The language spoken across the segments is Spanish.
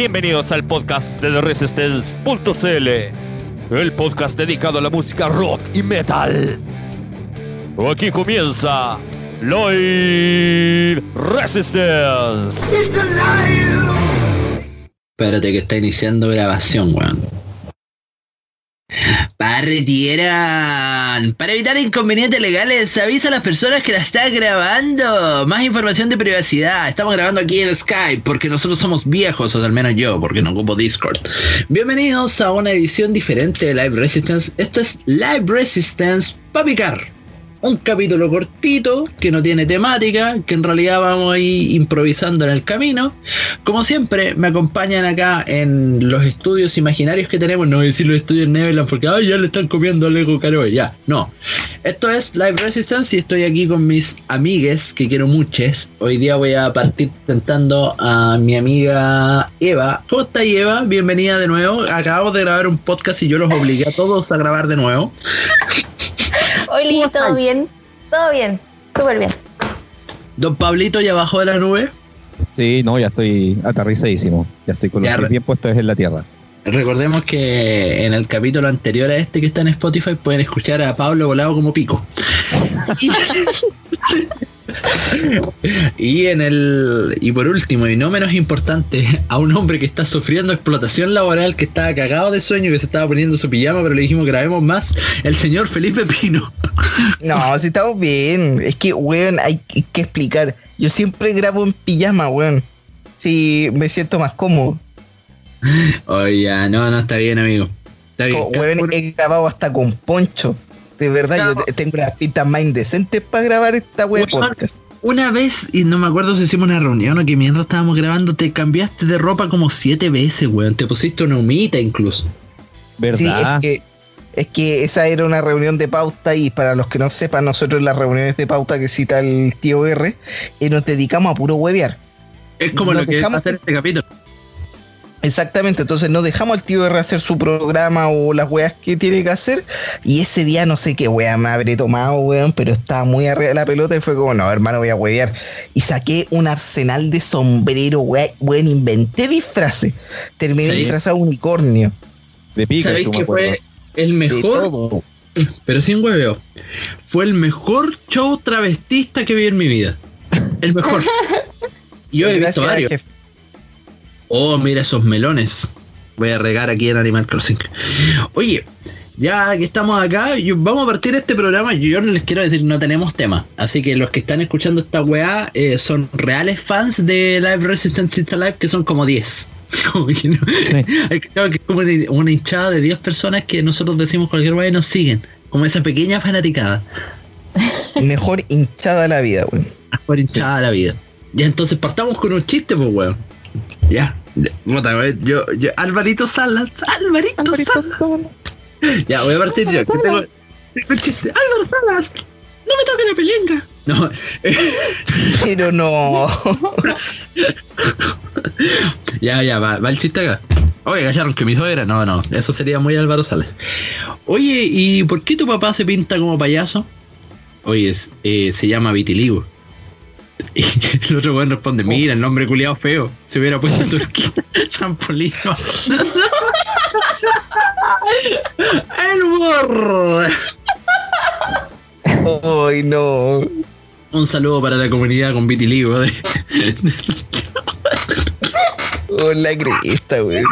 Bienvenidos al podcast de The Resistance.cl, el podcast dedicado a la música rock y metal. Aquí comienza Live Resistance. Espérate que está iniciando grabación, weón. Partieran. Para evitar inconvenientes legales, avisa a las personas que la están grabando. Más información de privacidad. Estamos grabando aquí en Skype porque nosotros somos viejos, o al menos yo, porque no ocupo Discord. Bienvenidos a una edición diferente de Live Resistance. Esto es Live Resistance Papicar un capítulo cortito que no tiene temática, que en realidad vamos a ir improvisando en el camino. Como siempre, me acompañan acá en los estudios imaginarios que tenemos. No voy a decir los estudios Neverland porque Ay, ya le están copiando al Lego Caro. Ya, no. Esto es Live Resistance y estoy aquí con mis amigues que quiero muchas. Hoy día voy a partir presentando a mi amiga Eva. ¿Cómo está Eva? Bienvenida de nuevo. Acabamos de grabar un podcast y yo los obligué a todos a grabar de nuevo. Hoy todo bien, todo bien, súper bien. Don Pablito ya bajó de la nube. Sí, no, ya estoy aterrizadísimo. Ya estoy con los pies bien puestos en la tierra. Recordemos que en el capítulo anterior a este que está en Spotify pueden escuchar a Pablo volado como pico. y en el y por último y no menos importante a un hombre que está sufriendo explotación laboral que estaba cagado de sueño que se estaba poniendo su pijama pero le dijimos grabemos más el señor Felipe Pino. No si estamos bien. Es que weón hay que explicar. Yo siempre grabo en pijama weón. Si me siento más cómodo. Oye no no está bien amigo. Está bien. Weón, he grabado hasta con poncho. De verdad, yo tengo las pistas más indecentes para grabar esta web podcast. Una vez, y no me acuerdo si hicimos una reunión o que mientras estábamos grabando, te cambiaste de ropa como siete veces, weón. Te pusiste una humita incluso. ¿Verdad? Sí, es que, es que esa era una reunión de pauta y para los que no sepan, nosotros las reuniones de pauta que cita el tío R, eh, nos dedicamos a puro huevear. Es como lo que dejamos hacer este capítulo. Exactamente, entonces no dejamos al tío R hacer su programa o las weas que tiene que hacer. Y ese día no sé qué wea me habré tomado, weón, pero estaba muy arriba de la pelota y fue como, no, hermano, voy a wear. Y saqué un arsenal de sombrero, weón, inventé disfraces. Terminé disfrazado unicornio. De pica, ¿Sabéis que fue el mejor? Pero sin hueveo. Fue el mejor show travestista que vi en mi vida. El mejor. Yo he visto varios. Oh, mira esos melones. Voy a regar aquí en Animal Crossing. Oye, ya que estamos acá, vamos a partir de este programa. Yo no les quiero decir, no tenemos tema. Así que los que están escuchando esta weá eh, son reales fans de Live Resistance It's Alive, que son como 10. Como que es como una hinchada de 10 personas que nosotros decimos cualquier weá y nos siguen. Como esa pequeña fanaticada. Mejor hinchada de la vida, weón. Mejor hinchada de la vida. Ya entonces partamos con un chiste, pues weón. Ya. Yo, yo, Alvarito Salas. Alvarito, Alvarito Salas. Ya, voy a partir yo. Que tengo, el chiste. Álvaro Salas. No me toques la pelenca. No. Pero no. ya, ya, va, va el chiste acá. Oye, callaron que mi suegra. No, no, eso sería muy Álvaro Salas. Oye, ¿y por qué tu papá se pinta como payaso? Oye, eh, se llama vitiligo. Y el otro weón responde, mira, el nombre culiado feo. Se hubiera puesto Turquía trampolino. el burro. Ay, no. Un saludo para la comunidad con vitiligo de, Hola, cresta, weón.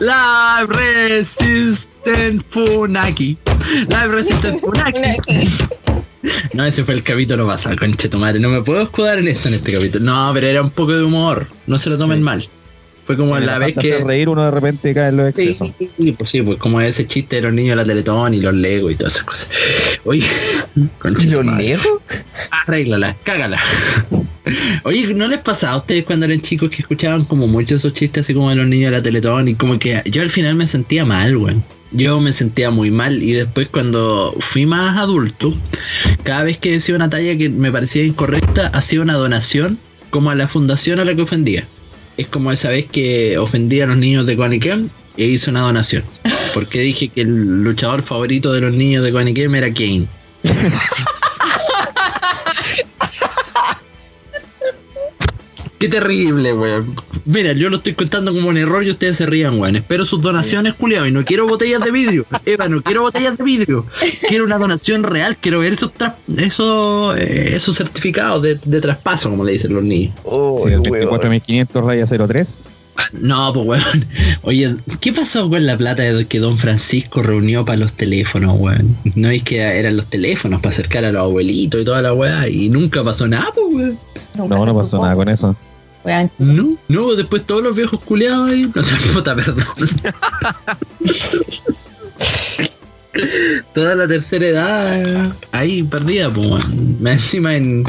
La Resistance Funaki. La Resistance Funaki. No, ese fue el capítulo pasado, conche tu madre. No me puedo escudar en eso en este capítulo. No, pero era un poco de humor. No se lo tomen mal. Fue como la vez que. reír uno de repente cae en los excesos. Sí, pues sí, pues como ese chiste de los niños de la Teletón y los Lego y todas esas cosas. Oye, ¿Y los Lego? Arréglala, cágala. Oye, ¿no les pasaba a ustedes cuando eran chicos que escuchaban como muchos esos chistes así como de los niños de la Teletón y como que yo al final me sentía mal, güey? Yo me sentía muy mal y después cuando fui más adulto, cada vez que decía una talla que me parecía incorrecta, hacía una donación como a la fundación a la que ofendía. Es como esa vez que ofendía a los niños de Quaniquem e hice una donación. Porque dije que el luchador favorito de los niños de Quaniquem era Kane. Qué terrible, weón. Mira, yo lo estoy contando como un error y ustedes se rían, weón. Espero sus donaciones, culiados. Y no quiero botellas de vidrio. Eva, no quiero botellas de vidrio. Quiero una donación real. Quiero ver esos esos, eh, esos certificados de, de, traspaso, como le dicen los niños. Oh, sí, 24.500 raya 03. No, pues weón. Oye, ¿qué pasó con la plata que don Francisco reunió para los teléfonos, weón? No es que eran los teléfonos para acercar a los abuelitos y toda la weá y nunca pasó nada, pues weón. No, no pasó nada con eso. No, no, después todos los viejos culeados ahí. No sé, puta, perdón. Toda la tercera edad ahí perdida, pues, encima en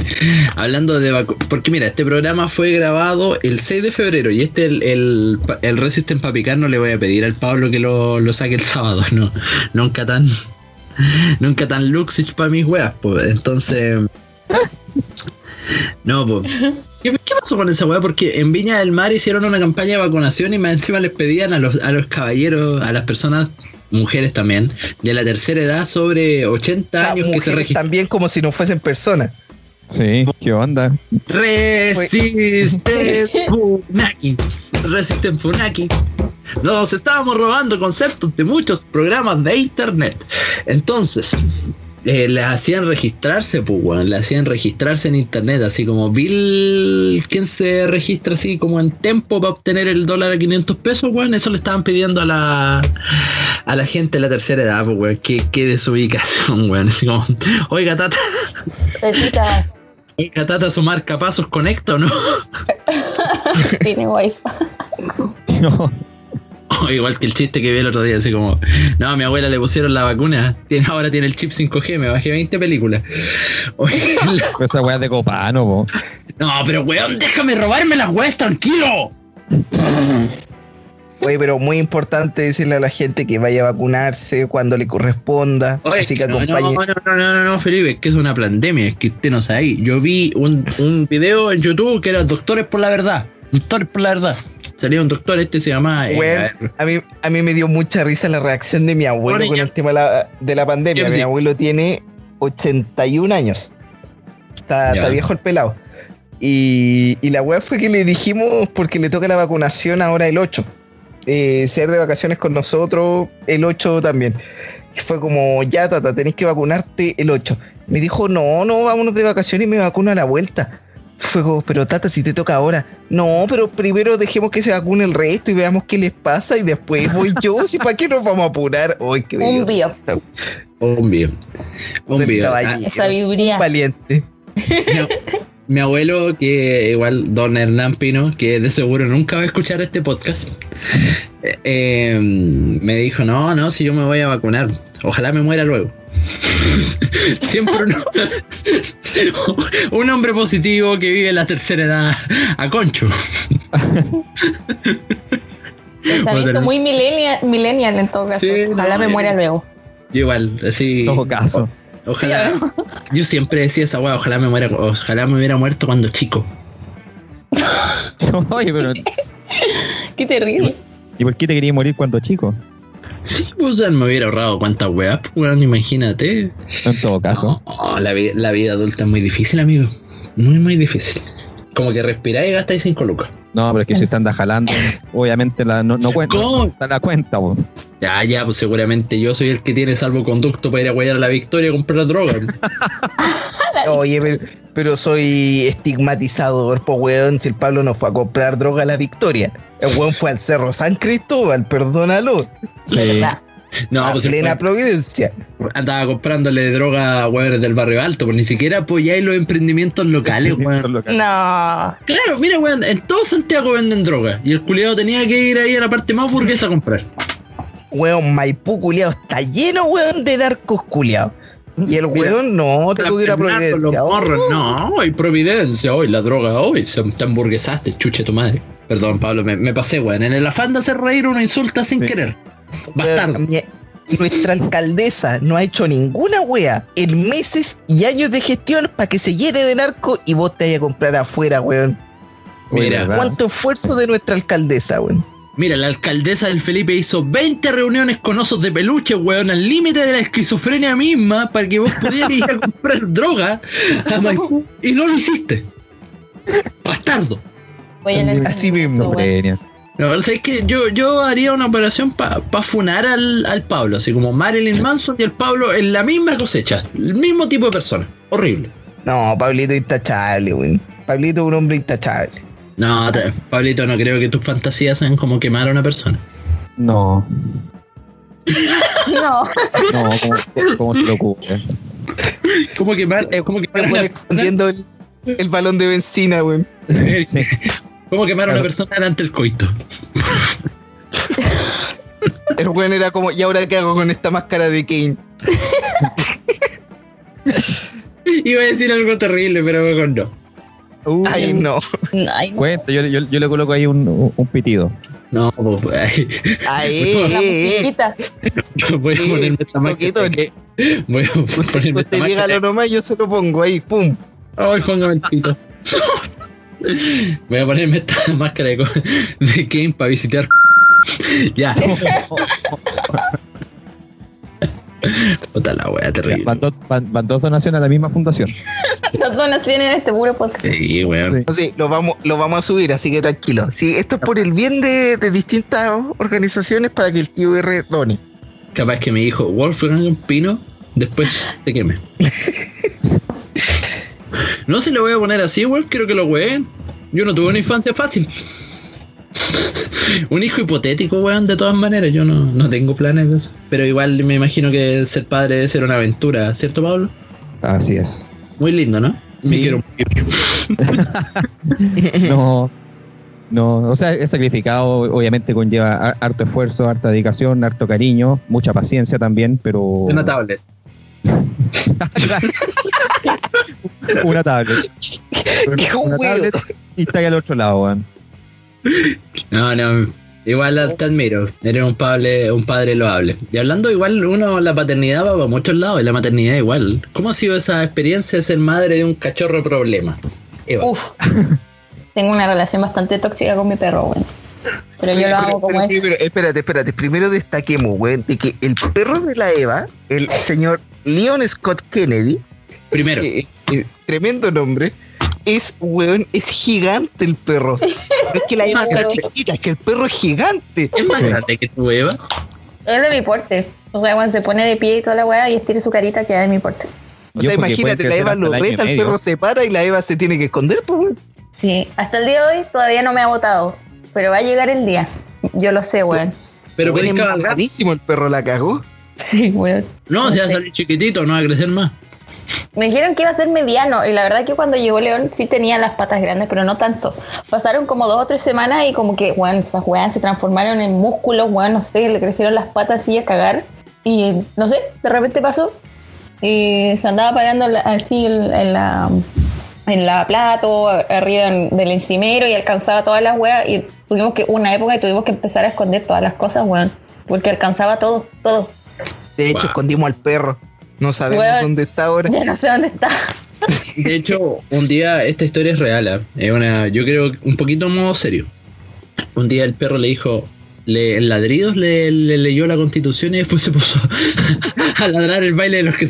hablando de porque mira, este programa fue grabado el 6 de febrero y este el, el, el Resisten para picar no le voy a pedir al Pablo que lo, lo saque el sábado, no, nunca tan nunca tan luxich para mis weas, pues, entonces no, pues ¿Qué, pasó con esa weá? Porque en Viña del Mar hicieron una campaña de vacunación y más encima les pedían a los, a los caballeros, a las personas mujeres también, de la tercera edad sobre 80 años que se registran. También como si no fuesen personas. Sí, ¿qué onda? Resisten Funaki. Resisten Funaki. Nos estábamos robando conceptos de muchos programas de internet. Entonces, eh, le hacían registrarse, pues, weón. Le hacían registrarse en internet, así como Bill, ¿quién se registra así como en tempo para obtener el dólar a 500 pesos, weón? Eso le estaban pidiendo a la a la gente de la tercera edad, pues, weón. Qué, qué desubicación, weón. Así como, oiga, tata. Oiga, tata, su marca pasos conecta o no? Tiene wifi. No. igual que el chiste que vi el otro día, así como, no, a mi abuela le pusieron la vacuna, tiene, ahora tiene el chip 5G, me bajé 20 películas. Esa weá de copano, po. No, pero weón, déjame robarme las weas, tranquilo. Oye, pero muy importante decirle a la gente que vaya a vacunarse cuando le corresponda. así que acompañe. No, no, no, no, no, Felipe, es que es una pandemia, es que usted no sabe. Yo vi un, un video en YouTube que era Doctores por la Verdad. Doctores por la Verdad. Salía un doctor, este se llama. Eh, a, mí, a mí me dio mucha risa la reacción de mi abuelo con el tema de la, pandemia. Mi abuelo tiene 81 años. Está, viejo el pelado. Y, la web fue que le dijimos, porque le toca la vacunación ahora el 8. Eh, ser de vacaciones con nosotros el 8 también. Y fue como, ya, tata, tenés que vacunarte el 8. Me dijo, no, no, vámonos de vacaciones y me vacuno a la vuelta. Fue pero Tata, si te toca ahora. No, pero primero dejemos que se vacune el resto y veamos qué les pasa y después voy yo. si para qué nos vamos a apurar. hoy un bio. Un bio. Un bio. Ah, sabiduría. Valiente. Mi, abuelo, que igual don Hernán Pino, que de seguro nunca va a escuchar este podcast, eh, eh, me dijo, no, no, si yo me voy a vacunar, ojalá me muera luego. Siempre un hombre positivo que vive en la tercera edad a concho. Pensamiento muy millennial, en todo caso. ojalá me muera luego. igual, así. Todo caso. Ojalá. yo siempre decía esa weá, ojalá me muera, ojalá me hubiera muerto cuando chico. Oye, pero. Qué terrible. ¿Y por qué te querías morir cuando chico? Sí, pues me hubiera ahorrado cuántas weas, pues, imagínate. En todo caso. la, la, vida adulta es muy difícil, amigo. Muy, muy difícil. Como que respiráis y gastáis 5 lucas. No, pero es que si te andas jalando, obviamente la, no, no cuenta. ¿Cómo? No la cuenta, pues. Ya, ya, pues seguramente yo soy el que tiene salvoconducto para ir a guayar a la victoria a comprar droga. Oye, pero, soy estigmatizador, pues weón, si el Pablo no fue a comprar droga a la victoria. El weón fue al Cerro San Cristóbal, perdónalo. Sí. No, pues plena providencia. Andaba comprándole droga a weones del barrio alto, pues ni siquiera apoyáis los emprendimientos locales, weón. No. Claro, mira, weón, en todo Santiago venden droga. Y el culiado tenía que ir ahí a la parte más burguesa a comprar. Weón, Maipú culiado está lleno, weón, de narcos culiados. Y el weón no, te tuviera providencia. Oh. no, hay providencia hoy, la droga hoy, se te hamburguesaste, chuche tu madre. Perdón, Pablo, me, pasé, weón. En el afán de hacer reír uno insulta sin querer. Bastardo. nuestra alcaldesa no ha hecho ninguna wea en meses y años de gestión para que se llene de narco y vos te vayas a comprar afuera, weón. Mira. ¿Cuánto esfuerzo de nuestra alcaldesa, weón? Mira, la alcaldesa del Felipe hizo 20 reuniones con osos de peluche, weón, al límite de la esquizofrenia misma para que vos pudieras ir a comprar droga a y no lo hiciste. Bastardo. Voy a leer Así mismo. Genia. La verdad es que yo, yo haría una operación para funar al, al Pablo, así como Marilyn Manson y el Pablo en la misma cosecha, el mismo tipo de persona. Horrible. No, Pablito intachable, weón. Pablito es un hombre intachable. No, te- Pablito, no creo que tus fantasías sean como quemar a una persona. No, No, no, ¿cómo, cómo se le ocurre? ¿Cómo quemar, cómo quemar escondiendo el, el balón de benzina, persona? Sí. ¿Cómo quemar a una persona delante del coito? El weón era como, ¿y ahora qué hago con esta máscara de Kane? Iba a decir algo terrible, pero mejor no. Uh, Ay, no. ay, no. Cuenta, yo, yo, yo le coloco ahí un, un pitido. No, pues, ay, musiquita. voy a ponerme esta máscara. Voy a ponerme esta usted dígalo máscara. nomás, yo se lo pongo ahí, pum. Ay, póngame el pito. Voy a ponerme esta máscara de, de Kane para visitar. ya. Puta la wea terrible. Van dos, van, van dos donaciones a la misma fundación. Dos donaciones en este puro podcast. Sí, weón. Sí. Sé, lo vamos, lo vamos a subir, así que tranquilo. Sí, esto es por el bien de, de distintas organizaciones para que el tío R done. Capaz que me dijo Wolfgang Pino, después te queme. No se le voy a poner así, weón. Quiero que lo ween. Yo no tuve una infancia fácil. Un hijo hipotético, weón, de todas maneras. Yo no, no tengo planes de eso. Pero igual me imagino que ser padre debe ser una aventura, ¿cierto, Pablo? Así es. Muy lindo, ¿no? Sí. Me quiero morir. No, no, o sea, es sacrificado, obviamente conlleva har- harto esfuerzo, harta dedicación, harto cariño, mucha paciencia también, pero Una tablet. una tablet. ¡Qué Una huevo! tablet y está ahí al otro lado, weón. No, no. Igual te admiro. Eres un padre, un padre loable. Y hablando igual, uno, la paternidad va para muchos lados y la maternidad igual. ¿Cómo ha sido esa experiencia de ser madre de un cachorro problema? Eva. Uf. Tengo una relación bastante tóxica con mi perro, weón. Pero yo lo hago como Pero es. primero, espérate, espérate. Primero destaquemos, weón, de que el perro de la Eva, el señor Leon Scott Kennedy, Primero, eh, eh, tremendo nombre, es, weón, es gigante el perro. No es que la Eva sea chiquita, es que el perro es gigante. ¿es más Sí. grande que tu Eva? Es de mi porte. O sea, cuando se pone de pie y toda la weá y estira su carita, queda de mi porte. O Yo sea, porque imagínate, la Eva lo reta, el medio. perro se para y la Eva se tiene que esconder, pues, weón. Sí, hasta el día de hoy todavía no me ha votado. Pero va a llegar el día. Yo lo sé, weón. Pero es el perro la cagó. Sí, weón. No, se va a salir chiquitito, no va a crecer más. Me dijeron que iba a ser mediano y la verdad que cuando llegó León sí tenía las patas grandes, pero no tanto. Pasaron como dos o tres semanas y como que, weón, esas weas se transformaron en músculos, weón, no sé, le crecieron las patas así a cagar. Y no sé, de repente pasó y se andaba parando así en, la en la plato, arriba en- del encimero y alcanzaba todas las weas y tuvimos que, una época que tuvimos que empezar a esconder todas las cosas, weón, porque alcanzaba todo, todo. De hecho, Wow. escondimos al perro. No sabemos dónde está ahora. Ya no sé dónde está. De hecho, un día, esta historia es real, ¿ah? es una, yo creo que un poquito modo serio. Un día el perro le dijo, le, en ladridos le, le leyó la constitución y después se puso a ladrar el baile de los que.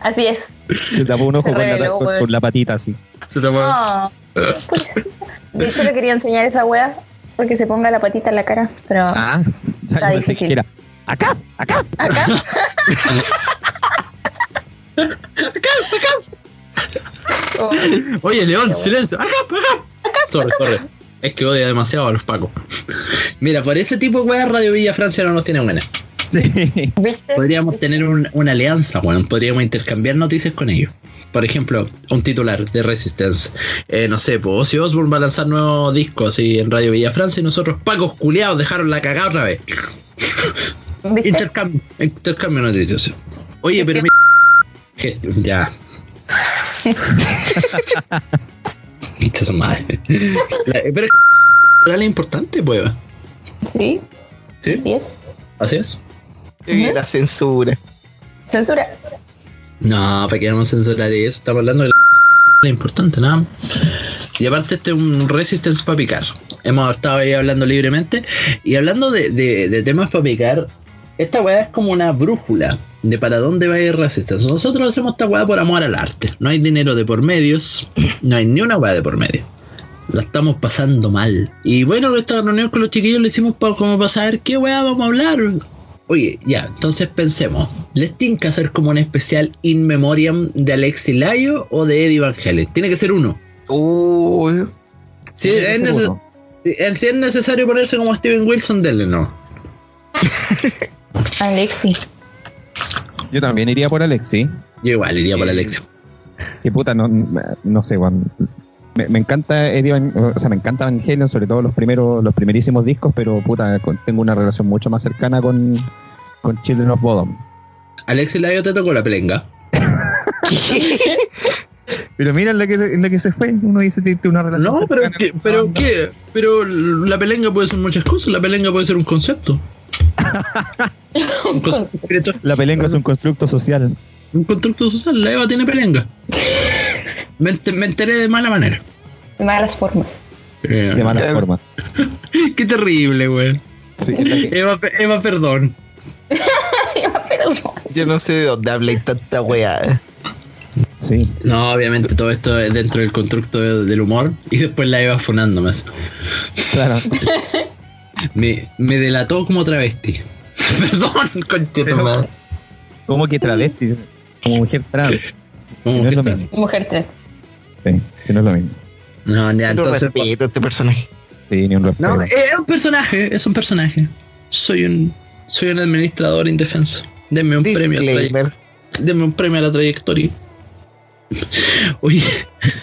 Así es. Se tapó un ojo con la, con- con la patita así. Se tomó- Ah, pues, de hecho, le quería enseñar esa wea porque se ponga la patita en la cara, pero Ah, Está difícil. acá, acá. acá Oh, Oye, León, silencio. Acá, acá. Sorry, sorry. Es que odia demasiado a los pacos. Mira, por ese tipo de weas Radio Villa Francia no nos tiene buena. Sí. Podríamos tener un- una alianza, bueno, podríamos intercambiar noticias con ellos. Por ejemplo, un titular de Resistance. Eh, no sé, pues Ozzy Osbourne va a lanzar nuevos discos así en Radio Villa Francia y nosotros, pacos culiados, dejaron la cagada otra vez. Intercambio, intercambio noticias. Oye, pero mi... que- Ya. Esta es madre. La- Pero es importante, pues. Sí, ¿Sí? así es. Así es. Eh, La censura. Censura. No, ¿para qué vamos a censurar eso? Estamos hablando de la importante, nada más. Y aparte este es un Resistance para picar. Hemos estado ahí hablando libremente. Y hablando de, de- de temas para picar, esta weá es como una brújula de para dónde va a ir Resistance. Nosotros hacemos esta weá por amor al arte. No hay dinero de por medios, no hay ni una weá de por medio. La estamos pasando mal. Y bueno, esta reunión con los chiquillos le hicimos pa- como para saber qué weá vamos a hablar. Oye, ya, entonces pensemos. ¿Les tiene que hacer como un especial in memoriam de Alexi Layo o de Eddie Van Halen? Tiene que ser uno. Uy. Si es, neces- el- si es necesario ponerse como Steven Wilson, denle no. Alexi. Yo también iría por Alexi. Yo igual iría por Alexi. Que puta, no, no sé, weón. Me, me encanta Eddie Van, o sea, me encanta Van Halen, sobre todo los primeros, los primerísimos discos, pero puta, con- tengo una relación mucho más cercana con, con Children of Bodom. Alexi Layo te tocó la pelenga. Pero mira en la que, en la que se fue, uno dice que tiene una relación No, pero, cercana ¿qué, con pero qué, pero la pelenga puede ser muchas cosas. La pelenga puede ser un concepto. La pelenga es un constructo social. un constructo social. La Eva tiene pelenga. Me, ent- me enteré de mala manera. De malas formas. Eh, De mala forma. Qué terrible, güey. Sí, que- Eva, Eva, perdón. Yo no sé de dónde habléis tanta weá. sí. No, obviamente todo esto es dentro del constructo de- del humor. Y después la Eva funándome. claro. Me, me delató como travesti. Perdón, conchito, madre. Como que travesti, como mujer trans. Como No es que lo tra- mismo. Mujer trans. Sí, que no es lo mismo. No, ya, Cero entonces. respeto a este personaje. Sí, ni un respeto. No, es un personaje, es un personaje. Soy un soy un administrador indefenso. Denme un premio a la Disclaimer. trayectoria. Denme un premio a la trayectoria. Oye,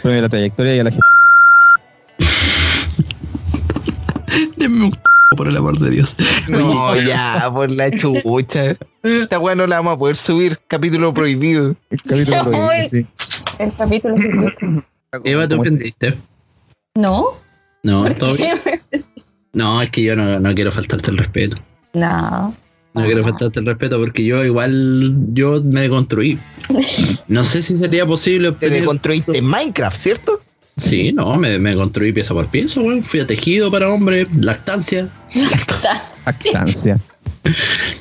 Pero de la trayectoria y a la gente. denme un por el amor de Dios. No, ya, por la chucha. Esta weá no la vamos a poder subir. Capítulo prohibido. El capítulo No, prohibido, el- sí. El capítulo secreto. Eva, ¿te Como si- ofendiste? ¿No? No, ¿Por todo bien. No, es que yo no, no quiero faltarte el respeto. No. No quiero faltarte el respeto porque yo igual yo me deconstruí. No sé si sería posible Te deconstruiste en Minecraft, ¿cierto? Sí, no, me, me construí pieza por pieza, weón. Fui a tejido para hombre, lactancia. Lactancia.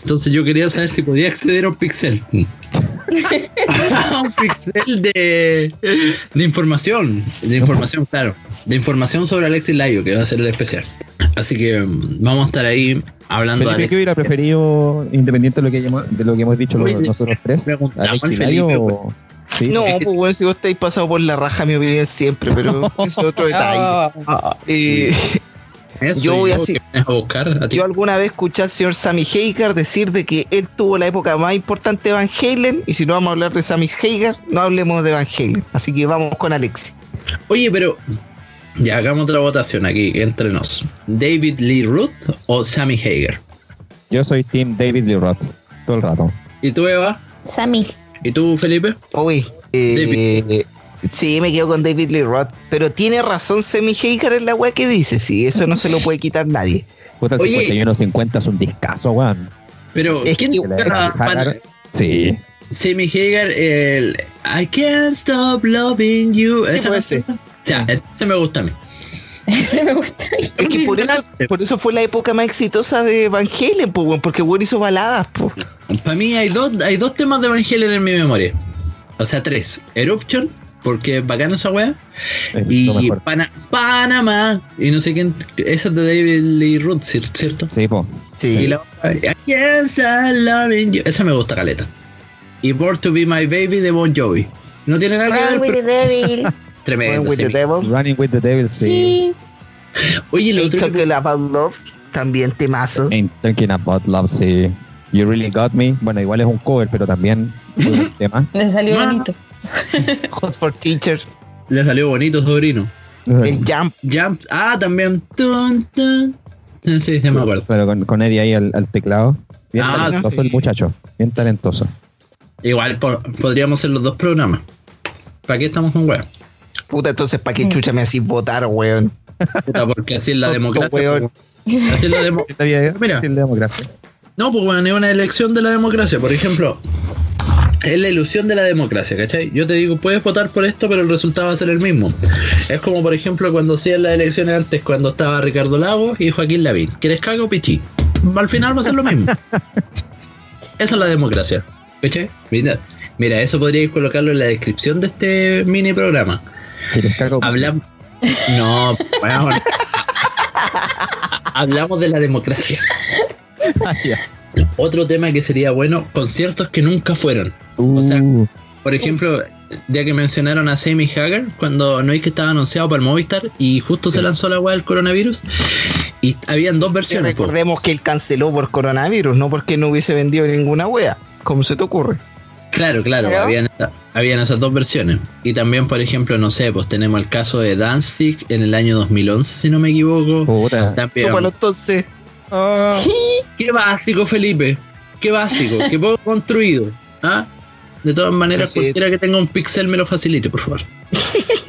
Entonces yo quería saber si podía acceder a un pixel. a un pixel de, de información. De información, claro. De información sobre Alexis Layo, que va a ser el especial. Así que mm, vamos a estar ahí hablando de Felipe, ¿qué Alexis. hubiera preferido, independiente de lo que, hayamos- de lo que hemos dicho los- nosotros tres? preguntamos ¿Alex al Hilario Felipe, o.? Sí, No, pues bueno, si vos estáis pasado por la raja, mi opinión siempre, pero es otro detalle. Eh, Eso, yo voy a buscar a ti. yo alguna vez escuché al señor Sammy Hagar decir de que él tuvo la época más importante de Van Halen, y si no vamos a hablar de Sammy Hagar, no hablemos de Van Halen. Así que vamos con Alexi. Oye, pero ya hagamos otra votación aquí entre nos. David Lee Roth o Sammy Hager. Yo soy Team David Lee Roth, todo el rato. ¿Y tú, Eva? Sammy. ¿Y tú, Felipe? Uy, eh, sí, me quedo con David Lee Roth, pero tiene razón Sammy Hagar en la weá que dice, sí, eso no se lo puede quitar nadie. Puta, el Oye. 51-50 es un discazo, weón. Pero, Es ¿quién que- toca para Sí. Sammy Hager? El I can't stop loving you. Sí, ¿Esa ser. O sea, ese me gusta a mí. Ese me gusta. Es que por eso, por eso fue la época más exitosa de Van Halen, po, porque weón hizo baladas, po. Para mí hay dos, hay dos temas de Van Halen en mi memoria. O sea, tres. Eruption, porque es bacana esa. Es lo Y. Pana- Panamá. Y no sé quién. Esa es de David Lee Roth, ¿cier- ¿cierto? Sí, po. Y Sí. la otra, I stop loving you. Esa me gusta, caleta. Y Born to be my baby de Bon Jovi. No tiene nada que ver, pero. tremendo. Going with the Devil. Running with the Devil, sí. Sí. Oye, lo otro que- Talking About Love, también temazo. Ain't Thinking About Love, sí. You Really Got Me. Bueno, igual es un cover, pero también un tema. Le salió Ah. bonito. Hot for Teacher. le salió bonito, sobrino. El Jump. Jump. Ah, también. Tun, tun. Sí, sí, me acuerdo. Pero con, con Eddie ahí al, al teclado. Bien Ah, talentoso sí. el muchacho. Bien talentoso. Igual po- podríamos hacer los dos programas. ¿Para qué estamos con weón? Puta, entonces, ¿para qué chucha me hacís votar, weón? Puta, porque así es la democracia. Así es. Mira. La democracia. No, pues bueno, es una elección de la democracia. Por ejemplo, es la ilusión de la democracia, ¿cachai? Yo te digo, puedes votar por esto, pero el resultado va a ser el mismo. Es como, por ejemplo, cuando hacían las elecciones antes, cuando estaba Ricardo Lagos y Joaquín Lavín. ¿Quieres cago o pichí? Al final va a ser lo mismo. Esa es la democracia, ¿cachai? Mira, mira, eso podríais colocarlo en la descripción de este mini programa. ¿Quieres cargo? Hablam- No, bueno, hablamos de la democracia. Ah. Otro tema que sería bueno, conciertos que nunca fueron. O sea, Uh, Por ejemplo, ya que mencionaron a Sammy Hagar, cuando no hay que estaba anunciado para el Movistar y justo se lanzó la weá del coronavirus, y habían dos versiones. recordemos que él canceló por coronavirus, no porque no hubiese vendido ninguna wea. ¿Cómo se te ocurre? Claro, claro, Claro. habían, habían esas dos versiones. Y también, por ejemplo, no sé, pues tenemos el caso de Danzig en el año 2011, si no me equivoco. puta. También, Súpalo entonces. Qué básico, Felipe. Qué básico, qué poco construido. ¿ah? De todas maneras, Sí. cualquiera que tenga un pixel me lo facilite, por favor.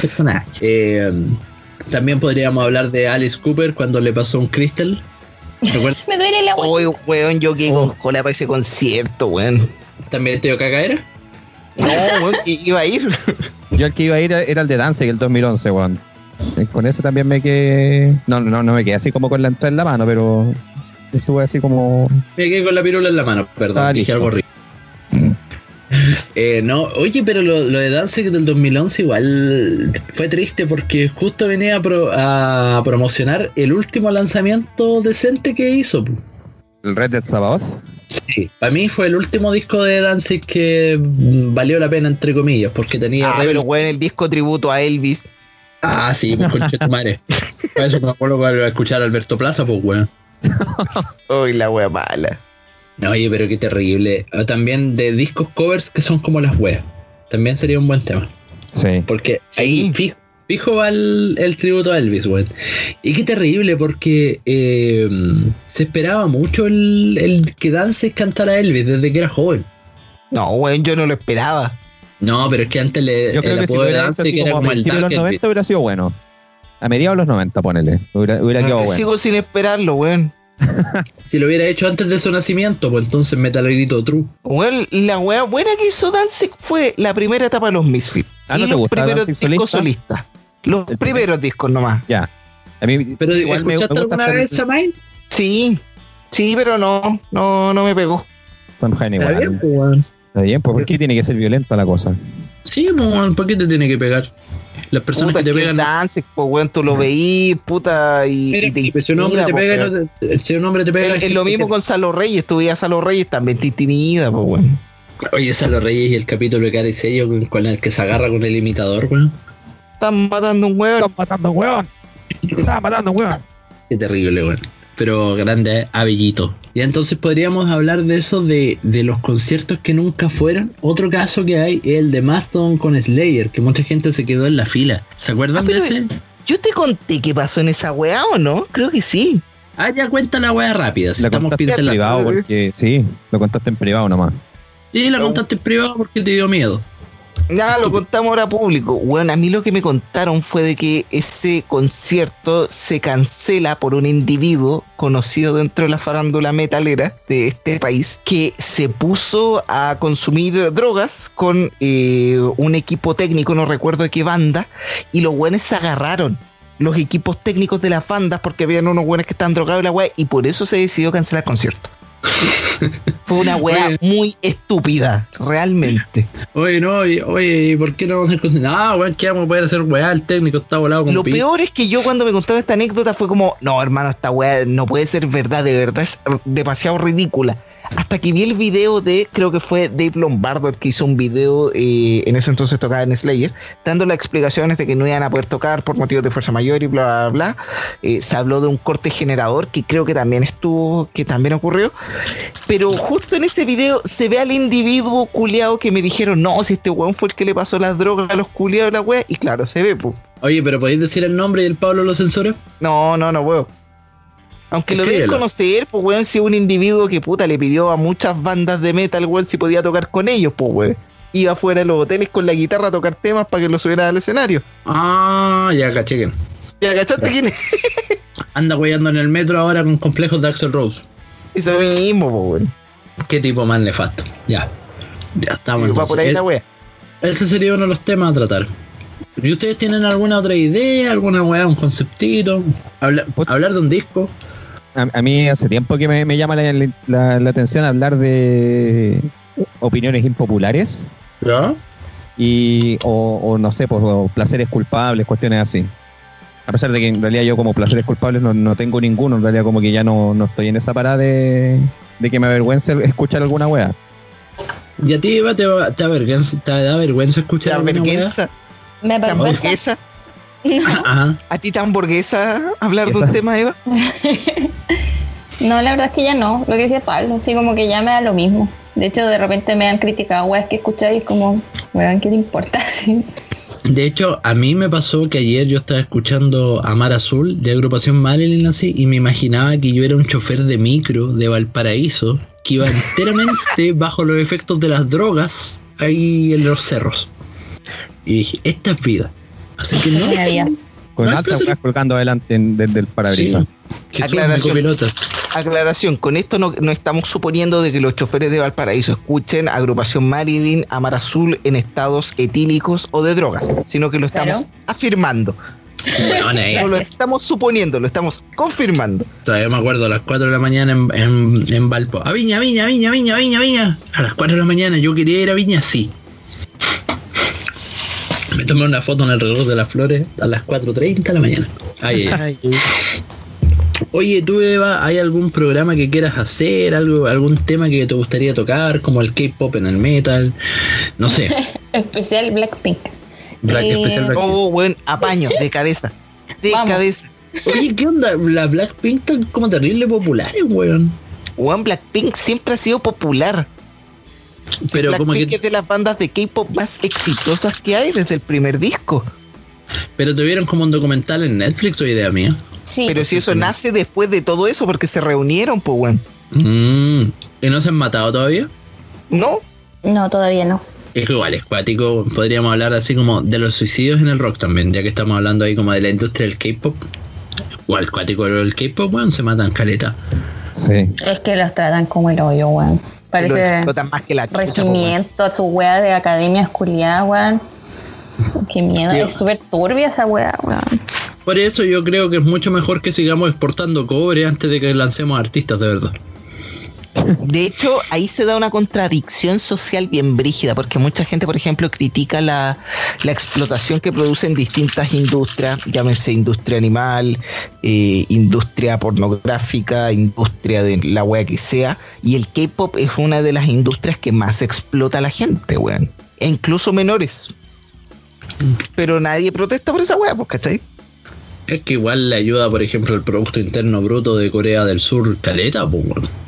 Personaje. Eh, también podríamos hablar de Alice Cooper cuando le pasó un Crystal. Me duele la Oye, weón, yo que con cola para ese concierto, weón. También te dio cagadera. No, weón, que iba a ir. Yo el que iba a ir era el de Dance, el 2011, weón. Eh, Con ese también me quedé. No, no, no me quedé así como con la entrada en la mano, pero estuve así como. Me quedé con la pirula en la mano, perdón, Ah, dije algo horrible. Eh, no, oye, pero lo, lo de Danzig del 2011 igual fue triste porque justo venía a, pro- a promocionar el último lanzamiento decente que hizo. El Red Dead Sabaoth. Sí, para mí fue el último disco de Danzig que valió la pena, entre comillas, porque tenía... Ah, pero weón, el disco tributo a Elvis. Ah, sí, pues conche tu madre. Para eso me acuerdo cuando escuchar a Alberto Plaza, pues weón. Uy, la wea mala. Oye, pero qué terrible. Ah, También de discos covers que son como las weas. También sería un buen tema. Sí. Porque Sí. ahí fijo, fijo va el, el tributo a Elvis, weón. Y qué terrible, porque eh, se esperaba mucho el, el que Danzig cantara a Elvis desde que era joven. No, weón, yo no lo esperaba. No, pero es que antes le, Yo creo el que si hubiera Danzig así era como a el de los Dark Elvis. 90 hubiera sido bueno. A mediados de los 90, ponele. Hubiera, hubiera quedado bueno. Sigo sin esperarlo, weón. Si lo hubiera hecho antes de su nacimiento, pues entonces Metal Grito True. La wea buena que hizo Danzig fue la primera etapa de los Misfits. Ah, ¿no y te los gusta primeros Danzig discos solista? solistas. Los El primeros discos nomás. Ya. A mí, Pero igual me, me ¿escuchaste gusta alguna vez Samain? Sí, sí, pero no, no, no me pegó. Sam Hain Está igual. bien, pues, weón. Está bien, pues ¿por qué tiene que ser violenta la cosa? Sí, pues, ¿por qué te tiene que pegar? Las personas Puta, que te es que pegan. Danzig, pues weón, tú lo veí, puta, y, Mira, y te pues, si un hombre intimida, te po, pega, no si un hombre te pega. Es, es lo mismo con Salo Reyes, tú veías a Salo Reyes, también te intimida, pues weón. Oye, Salo Reyes y el capítulo de Cari Sello con, con el que se agarra con el imitador, weón. Están matando un weón. Están matando, weón. Están matando, weón. Qué terrible, weón. Pero grande, abellito. Y entonces podríamos hablar de eso, de, de los conciertos que nunca fueron. Otro caso que hay es el de Mastodon con Slayer, que mucha gente se quedó en la fila. ¿Se acuerdan Ah, de ese? Yo te conté qué pasó en esa weá o no? Creo que sí. Ah, ya cuenta la wea rápida. Si Lo estamos contaste en pincelando. privado porque sí, lo contaste en privado nomás. Sí, la contaste en privado porque te dio miedo. Ya lo contamos ahora público. Bueno, a mí lo que me contaron fue de que ese concierto se cancela por un individuo conocido dentro de la farándula metalera de este país que se puso a consumir drogas con eh, un equipo técnico, no recuerdo de qué banda, y los buenos se agarraron. Los equipos técnicos de las bandas porque habían unos buenos que estaban drogados y la weá, y por eso se decidió cancelar el concierto. Fue una weá Oye. muy estúpida, realmente. Oye, no, oye, oye, ¿y ¿por qué no vamos a hacer cosas? Ah, weón, ¿qué vamos a poder hacer weá? El técnico está volado con Lo peor es que yo cuando me contaron esta anécdota fue como, no, hermano, esta weá no puede ser verdad, de verdad es demasiado ridícula. Hasta que vi el video de, creo que fue Dave Lombardo el que hizo un video, eh, en ese entonces tocaba en Slayer, dando las explicaciones de que no iban a poder tocar por motivos de fuerza mayor y bla, bla, bla. Eh, se habló de un corte generador que creo que también estuvo, que también ocurrió. Pero justo en ese video se ve al individuo culeado que me dijeron, no, si este weón fue el que le pasó las drogas a los culeados de la weá, y claro, se ve, pues. Oye, pero ¿podéis decir el nombre y el Pablo lo censura? No, no, no puedo. Aunque lo debes Escríbelo. conocer, pues weón, si un individuo que puta le pidió a muchas bandas de metal, weón, si podía tocar con ellos, pues weón. Iba afuera de los hoteles con la guitarra a tocar temas para que lo subieran al escenario. Ah, ya caché que. ¿Ya cachaste quién es? Anda weyando en el metro ahora con complejos de Axel Rose. Eso mismo, pues weón. Qué tipo más nefasto. Ya. Ya estamos. Va por ahí la wea. Ese sería uno de los temas a tratar. ¿Y ustedes tienen alguna otra idea, alguna weá, un conceptito? Habla- hablar de un disco. A, a mí hace tiempo que me, me llama la, la- la atención hablar de opiniones impopulares. ¿Ya? y o, o no sé, pues o placeres culpables, cuestiones así. A pesar de que en realidad yo como placeres culpables no, no tengo ninguno, en realidad como que ya no, no estoy en esa parada de, de que me avergüence escuchar alguna wea. ¿Y a ti, Eva, te, te, avergüenza, te da vergüenza ¿Te escuchar da alguna vergüenza? Me ¿Te avergüenza. ¿A ti te hamburguesa hablar de un tema, Eva? No, la verdad es que ya no. Lo que decía Pablo, así como que ya me da lo mismo. De hecho, de repente me han criticado weas que escucháis y es como, weón, ¿qué te importa? Sí. De hecho, a mí me pasó que ayer yo estaba escuchando a Mar Azul de agrupación Marilyn así y me imaginaba que yo era un chofer de micro de Valparaíso que iba enteramente bajo los efectos de las drogas ahí en los cerros. Y dije, esta es vida. Así que no. Con No, altas weas colgando adelante en- desde el parabrisas. Sí, Aclaración. Aclaración, con esto no, no estamos suponiendo de que los choferes de Valparaíso escuchen agrupación Marilyn, Amar Azul en estados etílicos o de drogas, sino que lo estamos Claro. afirmando. No lo estamos suponiendo, lo estamos confirmando. Todavía me acuerdo a las 4 de la mañana en, en, en Valpo. A Viña, Viña, Viña, Viña, Viña, Viña. A las 4 de la mañana yo quería ir a Viña, sí. Me tomé una foto en el reloj de las flores a las 4.30 de la mañana. Ay, ay. Oye, tú Eva, ¿hay algún programa que quieras hacer? algo ¿Algún tema que te gustaría tocar? Como el K-pop en el metal. No sé. Especial Blackpink. Black, Eh, especial Black- Oh, buen apaño, de cabeza. De Vamos. cabeza. Oye, ¿qué onda? La Blackpink están como terrible populares, weón. One Blackpink siempre ha sido popular. Pero como que es de las bandas de K-pop más exitosas que hay desde el primer disco. Pero tuvieron como un documental en Netflix o idea mía. Sí. Pero si eso sí. nace después de todo eso, porque se reunieron, pues, weón. Mm, ¿Y no se han matado todavía? No, No, todavía no. Es que igual, es cuático. Podríamos hablar así como de los suicidios en el rock también, ya que estamos hablando ahí como de la industria del K-pop. Igual, cuático el K-pop, weón, se matan caleta. Sí. Es que los tratan como el hoyo, weón. lo Parece explotan más que la chucha, pues, regimiento, su wea de academia culiadas, weón. Qué miedo, Sí. es súper turbia esa wea, weón. Por eso yo creo que es mucho mejor que sigamos exportando cobre antes de que lancemos artistas de verdad. De hecho, ahí se da una contradicción social bien brígida, porque mucha gente, por ejemplo, critica la, la explotación que producen distintas industrias, llámese industria animal, eh, industria pornográfica, industria de la wea que sea, y el K-pop es una de las industrias que más explota a la gente, weón. E incluso menores. Pero nadie protesta por esa wea, pues, ¿cachai? Es que igual le ayuda, por ejemplo, el Producto Interno Bruto de Corea del Sur, caleta, pues, weón.